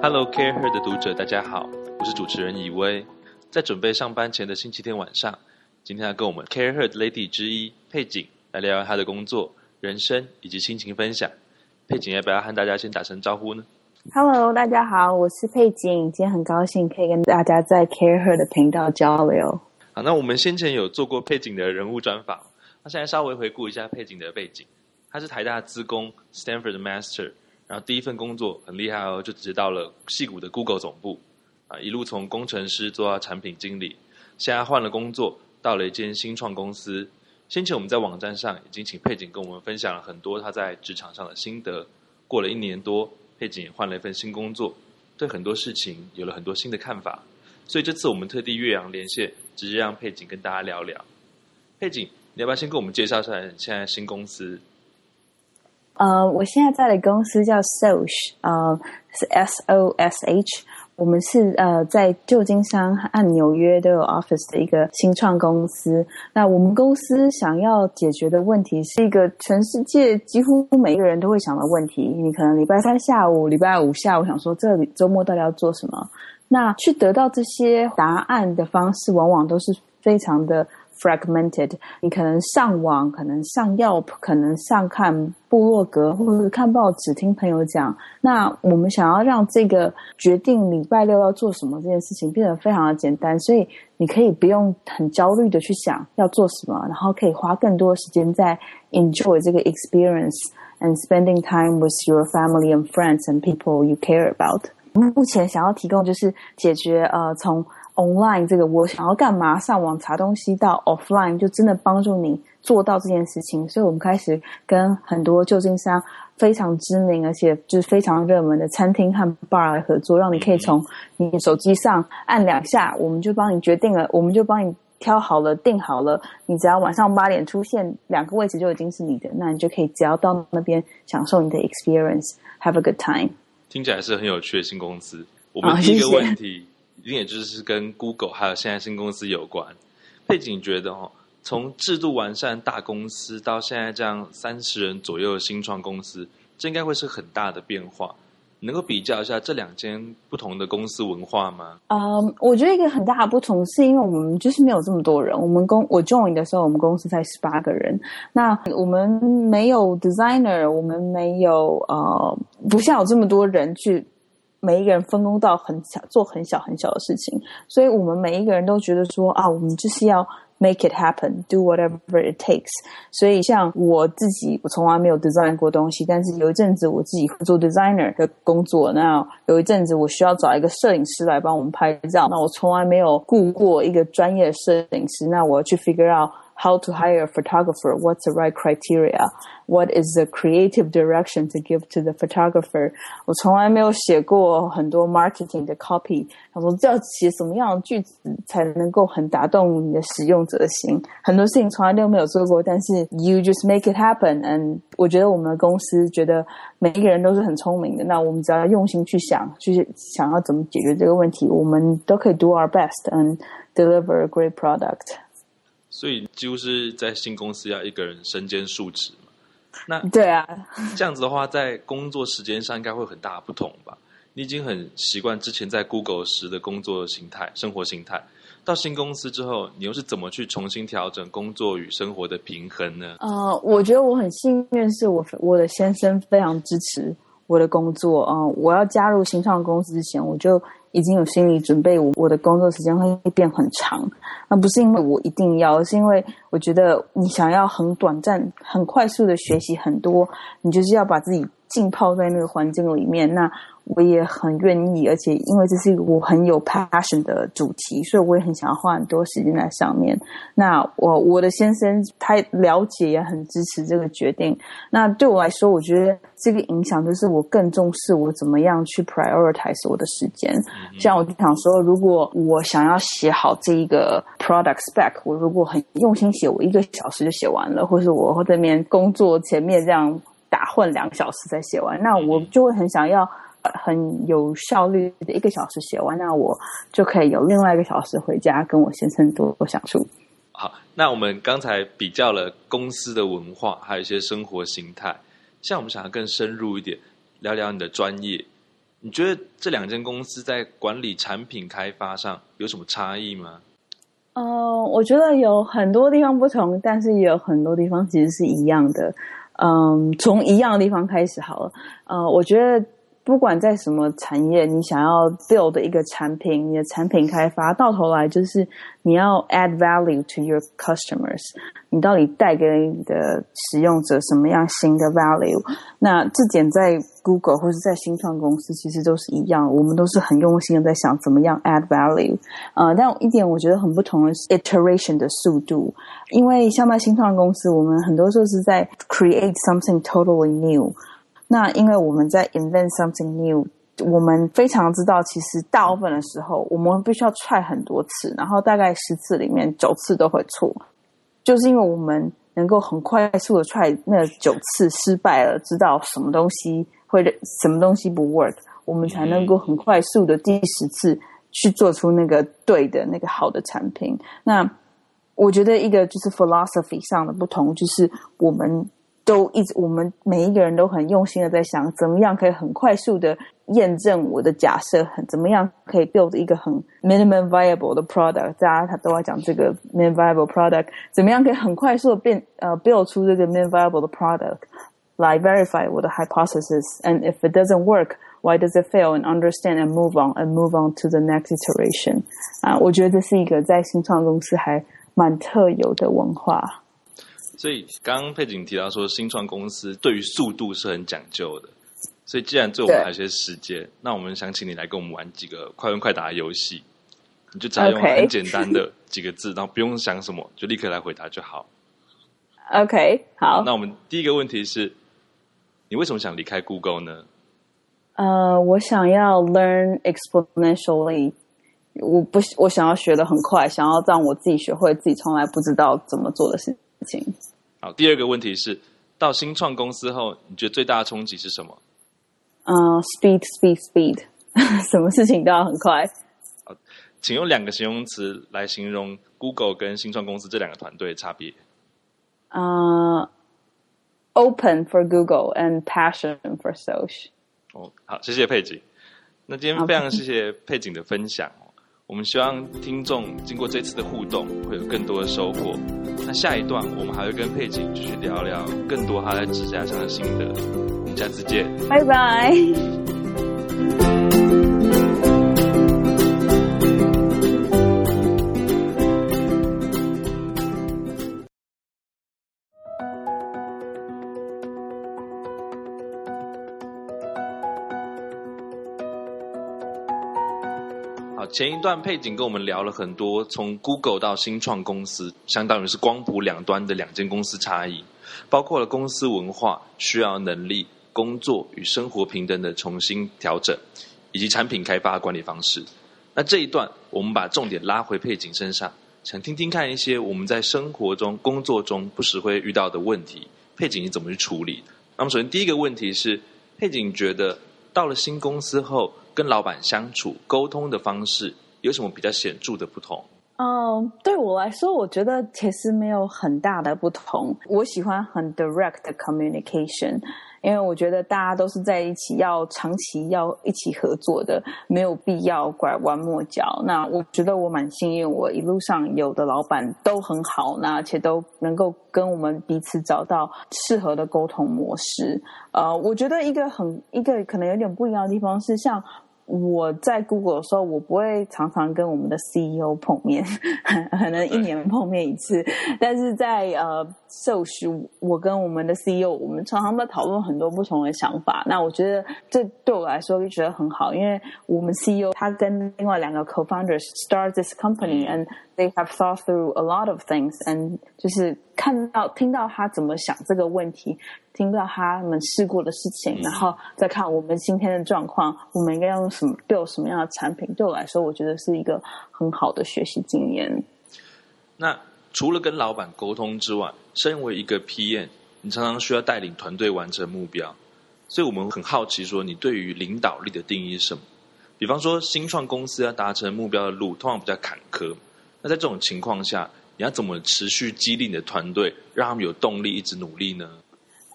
Hello Care Her 的读者，大家好，我是主持人以威。在准备上班前的星期天晚上，今天要跟我们 Care Her 的 Lady 之一佩锦来聊聊她的工作、人生以及心情分享。佩锦要不要和大家先打声招呼呢？Hello，大家好，我是佩锦，今天很高兴可以跟大家在 Care Her 的频道交流。好，那我们先前有做过佩锦的人物专访，那现在稍微回顾一下佩锦的背景。她是台大资工，Stanford 的 Master。然后第一份工作很厉害哦，就直接到了戏谷的 Google 总部，啊，一路从工程师做到产品经理，现在换了工作，到了一间新创公司。先前我们在网站上已经请佩锦跟我们分享了很多他在职场上的心得。过了一年多，佩锦也换了一份新工作，对很多事情有了很多新的看法。所以这次我们特地岳阳连线，直接让佩锦跟大家聊聊。佩锦，你要不要先跟我们介绍一下现在新公司？呃，我现在在的公司叫 Sosh，呃，是 S O S H。我们是呃在旧金山和纽约都有 office 的一个新创公司。那我们公司想要解决的问题是一个全世界几乎每一个人都会想的问题。你可能礼拜三下午、礼拜五下午想说，这周末到底要做什么？那去得到这些答案的方式，往往都是非常的。fragmented，你可能上网，可能上 Yelp，可能上看部落格，或者是看报纸，听朋友讲。那我们想要让这个决定礼拜六要做什么这件事情变得非常的简单，所以你可以不用很焦虑的去想要做什么，然后可以花更多时间在 enjoy 这个 experience and spending time with your family and friends and people you care about。目前想要提供就是解决呃从 online 这个我想要干嘛？上网查东西到 offline 就真的帮助你做到这件事情。所以我们开始跟很多旧金山非常知名而且就是非常热门的餐厅和 bar 来合作，让你可以从你手机上按两下，我们就帮你决定了，我们就帮你挑好了、定好了。你只要晚上八点出现，两个位置就已经是你的，那你就可以只要到那边享受你的 experience，have a good time。听起来是很有趣的新公司。我们第一个问题。一定也就是跟 Google 还有现在新公司有关。背景觉得哦，从制度完善大公司到现在这样三十人左右的新创公司，这应该会是很大的变化。能够比较一下这两间不同的公司文化吗？嗯，我觉得一个很大的不同是因为我们就是没有这么多人。我们公我 join 的时候，我们公司才十八个人。那我们没有 designer，我们没有呃，不像有这么多人去。每一个人分工到很小，做很小很小的事情，所以我们每一个人都觉得说啊，我们就是要 make it happen，do whatever it takes。所以像我自己，我从来没有 design 过东西，但是有一阵子我自己做 designer 的工作，那有一阵子我需要找一个摄影师来帮我们拍照，那我从来没有雇过一个专业的摄影师，那我要去 figure out。how to hire a photographer, what's the right criteria, what is the creative direction to give to the photographer。我从来没有写过很多 marketing 的 copy，他说要写什么样的句子才能够很打动你的使用者的心，很多事情从来都没有做过，但是 you just make it happen。and 我觉得我们的公司觉得每一个人都是很聪明的，那我们只要用心去想，就是想要怎么解决这个问题，我们都可以 do our best and deliver a great product。 所以几乎是在新公司要一个人身兼数职嘛？那对啊，这样子的话，在工作时间上应该会很大不同吧？你已经很习惯之前在 Google 时的工作形态、生活形态，到新公司之后，你又是怎么去重新调整工作与生活的平衡呢？呃，我觉得我很幸运，是我我的先生非常支持我的工作。嗯，我要加入新创公司之前，我就。已经有心理准备，我我的工作时间会变很长。那不是因为我一定要，是因为我觉得你想要很短暂、很快速的学习很多，你就是要把自己浸泡在那个环境里面。那我也很愿意，而且因为这是一个我很有 passion 的主题，所以我也很想要花很多时间在上面。那我我的先生他了解也很支持这个决定。那对我来说，我觉得这个影响就是我更重视我怎么样去 prioritize 我的时间。像我就想说，如果我想要写好这一个 product spec，我如果很用心写，我一个小时就写完了，或是我这边工作前面这样打混两个小时再写完，那我就会很想要。很有效率的一个小时写完，那我就可以有另外一个小时回家跟我先生多多相处。好，那我们刚才比较了公司的文化，还有一些生活形态。像我们想要更深入一点，聊聊你的专业。你觉得这两间公司在管理产品开发上有什么差异吗？呃，我觉得有很多地方不同，但是也有很多地方其实是一样的。嗯，从一样的地方开始好了。呃，我觉得。不管在什么产业，你想要 build 一个产品，你的产品开发到头来就是你要 add value to your customers。你到底带给你的使用者什么样新的 value？那这点在 Google 或是在新创公司其实都是一样，我们都是很用心的在想怎么样 add value。呃，但一点我觉得很不同的是 iteration 的速度，因为像在新创公司，我们很多时候是在 create something totally new。那因为我们在 invent something new，我们非常知道，其实大部分的时候，我们必须要 try 很多次，然后大概十次里面九次都会错，就是因为我们能够很快速的 try 那九次失败了，知道什么东西会什么东西不 work，我们才能够很快速的第十次去做出那个对的那个好的产品。那我觉得一个就是 philosophy 上的不同，就是我们。都一直，我们每一个人都很用心的在想，怎么样可以很快速的验证我的假设，很怎么样可以 build 一个很 minimum viable 的 product。大家他都在讲这个 minimum viable product，怎么样可以很快速的变呃 build 出这个 minimum viable 的 product 来 verify 我的 hypothesis，and if it doesn't work，why does it fail？and understand and move on，and move on to the next iteration。啊，我觉得这是一个在新创公司还蛮特有的文化。所以刚刚佩景提到说，新创公司对于速度是很讲究的。所以既然对我们还有些时间，那我们想请你来跟我们玩几个快问快答的游戏。你就只要用很简单的几个字，然后不用想什么，就立刻来回答就好。OK，好。那我们第一个问题是，你为什么想离开 Google 呢？呃，我想要 learn exponentially。我不，我想要学的很快，想要让我自己学会自己从来不知道怎么做的事。好，第二个问题是，到新创公司后，你觉得最大的冲击是什么？嗯，speed，speed，speed，什么事情都要很快。好，请用两个形容词来形容 Google 跟新创公司这两个团队的差别。嗯，open for Google and passion for social。哦，好，谢谢佩景。那今天非常谢谢佩景的分享。我们希望听众经过这次的互动，会有更多的收获。那下一段，我们还会跟佩锦继续聊聊更多他在指甲上的心得。我们下次见，拜拜。前一段佩景跟我们聊了很多，从 Google 到新创公司，相当于是光谱两端的两间公司差异，包括了公司文化、需要能力、工作与生活平等的重新调整，以及产品开发管理方式。那这一段，我们把重点拉回佩景身上，想听听看一些我们在生活中、工作中不时会遇到的问题，佩景你怎么去处理？那么，首先第一个问题是，佩景觉得到了新公司后。跟老板相处沟通的方式有什么比较显著的不同？嗯，对我来说，我觉得其实没有很大的不同。我喜欢很 direct communication。因为我觉得大家都是在一起，要长期要一起合作的，没有必要拐弯抹角。那我觉得我蛮幸运，我一路上有的老板都很好，那且都能够跟我们彼此找到适合的沟通模式。呃，我觉得一个很一个可能有点不一样的地方是像。我在 Google 的时候，我不会常常跟我们的 CEO 碰面，可能一年碰面一次。但是在呃，授时我跟我们的 CEO，我们常常在讨论很多不同的想法。那我觉得这对我来说就觉得很好，因为我们 CEO 他跟另外两个 co-founders start this company，and they have thought through a lot of things，and 就是看到听到他怎么想这个问题。听到他们试过的事情，然后再看我们今天的状况，我们应该要用什么 build 什么样的产品？对我来说，我觉得是一个很好的学习经验。那除了跟老板沟通之外，身为一个 PM，你常常需要带领团队完成目标，所以我们很好奇，说你对于领导力的定义是什么？比方说，新创公司要达成目标的路通常比较坎坷，那在这种情况下，你要怎么持续激励你的团队，让他们有动力一直努力呢？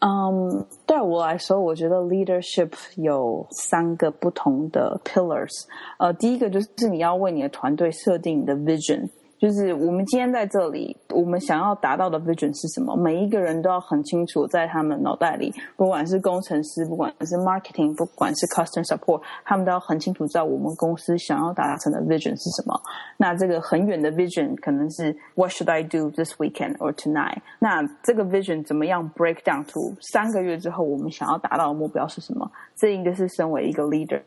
嗯，对我来说，我觉得 leadership 有三个不同的 pillars。呃，第一个就是你要为你的团队设定你的 vision。就是我们今天在这里，我们想要达到的 vision 是什么？每一个人都要很清楚，在他们脑袋里，不管是工程师，不管是 marketing，不管是 customer support，他们都要很清楚知道我们公司想要达成的 vision 是什么。那这个很远的 vision 可能是 What should I do this weekend or tonight？那这个 vision 怎么样 break down to 三个月之后我们想要达到的目标是什么？这应该是身为一个 leader。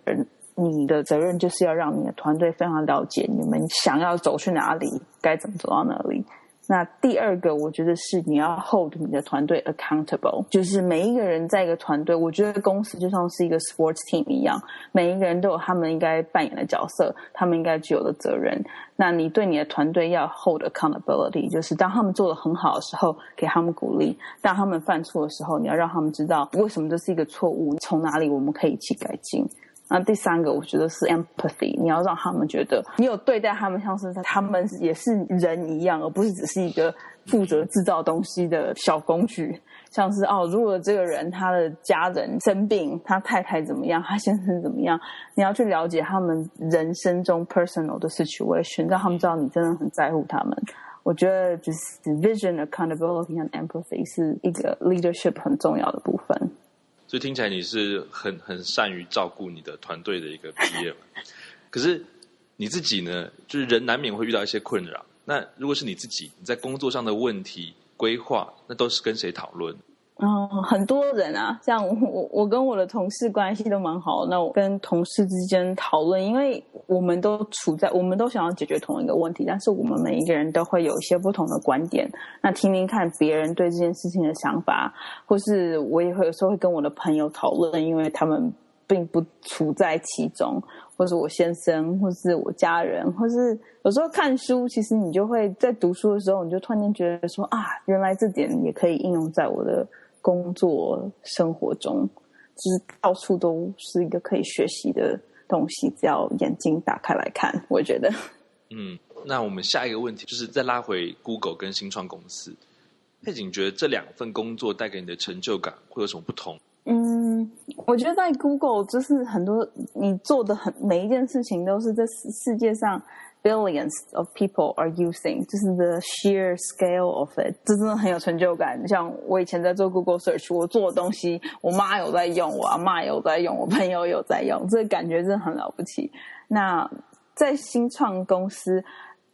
你的责任就是要让你的团队非常了解你们想要走去哪里，该怎么走到哪里。那第二个，我觉得是你要 hold 你的团队 accountable，就是每一个人在一个团队，我觉得公司就像是一个 sports team 一样，每一个人都有他们应该扮演的角色，他们应该具有的责任。那你对你的团队要 hold accountability，就是当他们做的很好的时候，给他们鼓励；当他们犯错的时候，你要让他们知道为什么这是一个错误，从哪里我们可以一起改进。那第三个，我觉得是 empathy，你要让他们觉得你有对待他们，像是他们也是人一样，而不是只是一个负责制造东西的小工具。像是哦，如果这个人他的家人生病，他太太怎么样，他先生怎么样，你要去了解他们人生中 personal 的 situation，让他们知道你真的很在乎他们。我觉得就是 vision、accountability 和 empathy 是一个 leadership 很重要的部分。所以听起来你是很很善于照顾你的团队的一个毕业，可是你自己呢，就是人难免会遇到一些困扰。那如果是你自己，你在工作上的问题规划，那都是跟谁讨论？嗯，很多人啊，像我，我跟我的同事关系都蛮好。那我跟同事之间讨论，因为我们都处在，我们都想要解决同一个问题，但是我们每一个人都会有一些不同的观点。那听听看别人对这件事情的想法，或是我也会有时候会跟我的朋友讨论，因为他们并不处在其中，或是我先生，或是我家人，或是有时候看书，其实你就会在读书的时候，你就突然间觉得说啊，原来这点也可以应用在我的。工作生活中，就是到处都是一个可以学习的东西，只要眼睛打开来看，我觉得。嗯，那我们下一个问题就是再拉回 Google 跟新创公司，佩景觉得这两份工作带给你的成就感会有什么不同？嗯，我觉得在 Google 就是很多你做的很每一件事情都是在世界上。Billions of people are using，就是 the sheer scale of it，这真的很有成就感。像我以前在做 Google search，我做的东西，我妈有在用，我阿妈有在用，我朋友有在用，这个感觉真的很了不起。那在新创公司，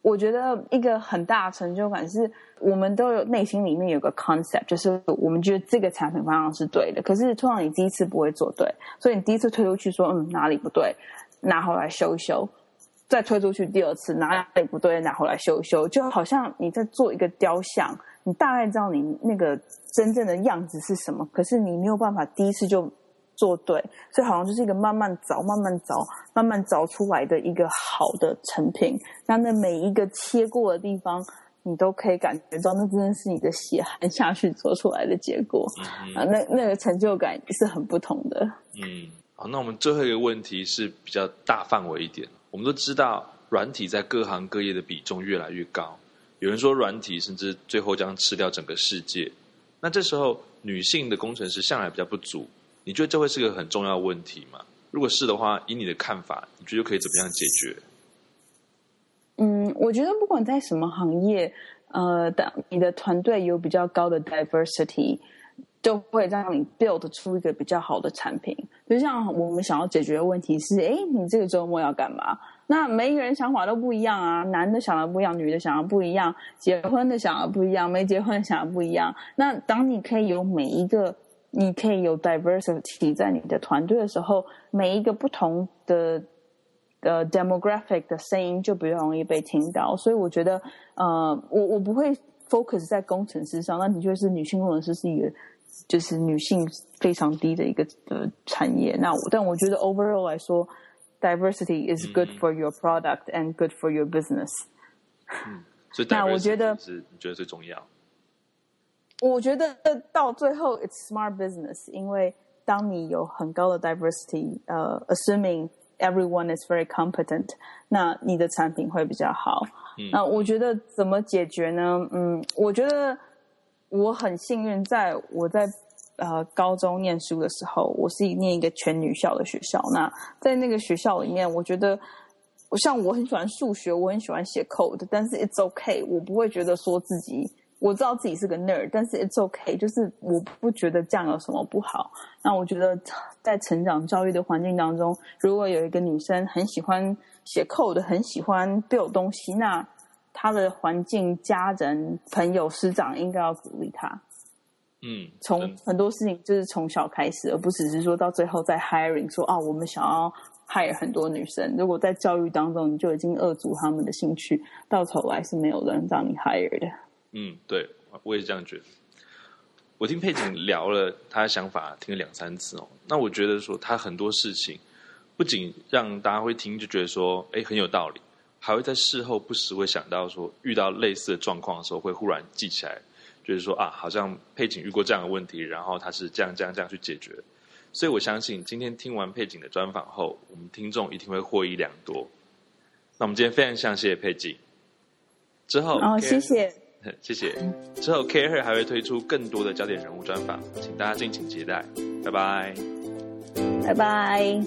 我觉得一个很大的成就感是，我们都有内心里面有个 concept，就是我们觉得这个产品方向是对的。可是通常你第一次不会做对，所以你第一次推出去说，嗯，哪里不对，拿回来修一修。再推出去第二次，哪里不对，拿回来修一修，就好像你在做一个雕像，你大概知道你那个真正的样子是什么，可是你没有办法第一次就做对，所以好像就是一个慢慢凿、慢慢凿、慢慢凿出来的一个好的成品。那那每一个切过的地方，你都可以感觉到，那真的是你的血汗下去做出来的结果啊！那那个成就感是很不同的。嗯，好，那我们最后一个问题是比较大范围一点。我们都知道，软体在各行各业的比重越来越高。有人说，软体甚至最后将吃掉整个世界。那这时候，女性的工程师向来比较不足。你觉得这会是个很重要的问题吗？如果是的话，以你的看法，你觉得可以怎么样解决？嗯，我觉得不管在什么行业，呃，的你的团队有比较高的 diversity。就会让你 build 出一个比较好的产品。就像我们想要解决的问题是：哎，你这个周末要干嘛？那每一个人想法都不一样啊，男的想的不一样，女的想的不一样，结婚的想的不一样，没结婚的想的不一样。那当你可以有每一个，你可以有 diversity 在你的团队的时候，每一个不同的的 demographic 的声音就比较容易被听到。所以我觉得，呃，我我不会 focus 在工程师上，那的确是女性工程师是一个。就是女性非常低的一个的产业。那但我觉得 overall 来说，diversity is good for your product and good for your business。嗯，所以那我觉得是你觉得最重要。我觉得到最后，it's smart business，因为当你有很高的 diversity，呃，assuming everyone is very competent，那你的产品会比较好。那我觉得怎么解决呢？嗯，我觉得。 我很幸运，在我在呃高中念书的时候，我是念一个全女校的学校。那在那个学校里面，我觉得，我像我很喜欢数学，我很喜欢写 code，但是 it's okay，我不会觉得说自己。我知道自己是个 nerd，但是 it's okay，就是我不觉得这样有什么不好。那我觉得在成长教育的环境当中，如果有一个女生很喜欢写 code，很喜欢 build 东西，那她的环境、家人、朋友、师长应该要鼓励他。嗯，从很多事情就是从小开始，而不只是说到最后在 hiring 说啊，我们想要 hire 很多女生。如果在教育当中你就已经扼足他们的兴趣，到头来是没有人让你 hire 的。嗯，对，我也是这样觉得。我听佩锦聊了他的想法，听了两三次哦。那我觉得说他很多事情，不仅让大家会听就觉得说，哎，很有道理，还会在事后不时会想到说，遇到类似的状况的时候，会忽然记起来，就是说啊，好像佩景遇过这样的问题，然后他是这样这样这样去解决。所以我相信，今天听完佩景的专访后，我们听众一定会获益良多。那我们今天非常谢谢佩锦。之后，哦，谢谢。谢谢。之后，Care Her 还会推出更多的焦点人物专访，请大家敬请期待。拜拜，拜拜。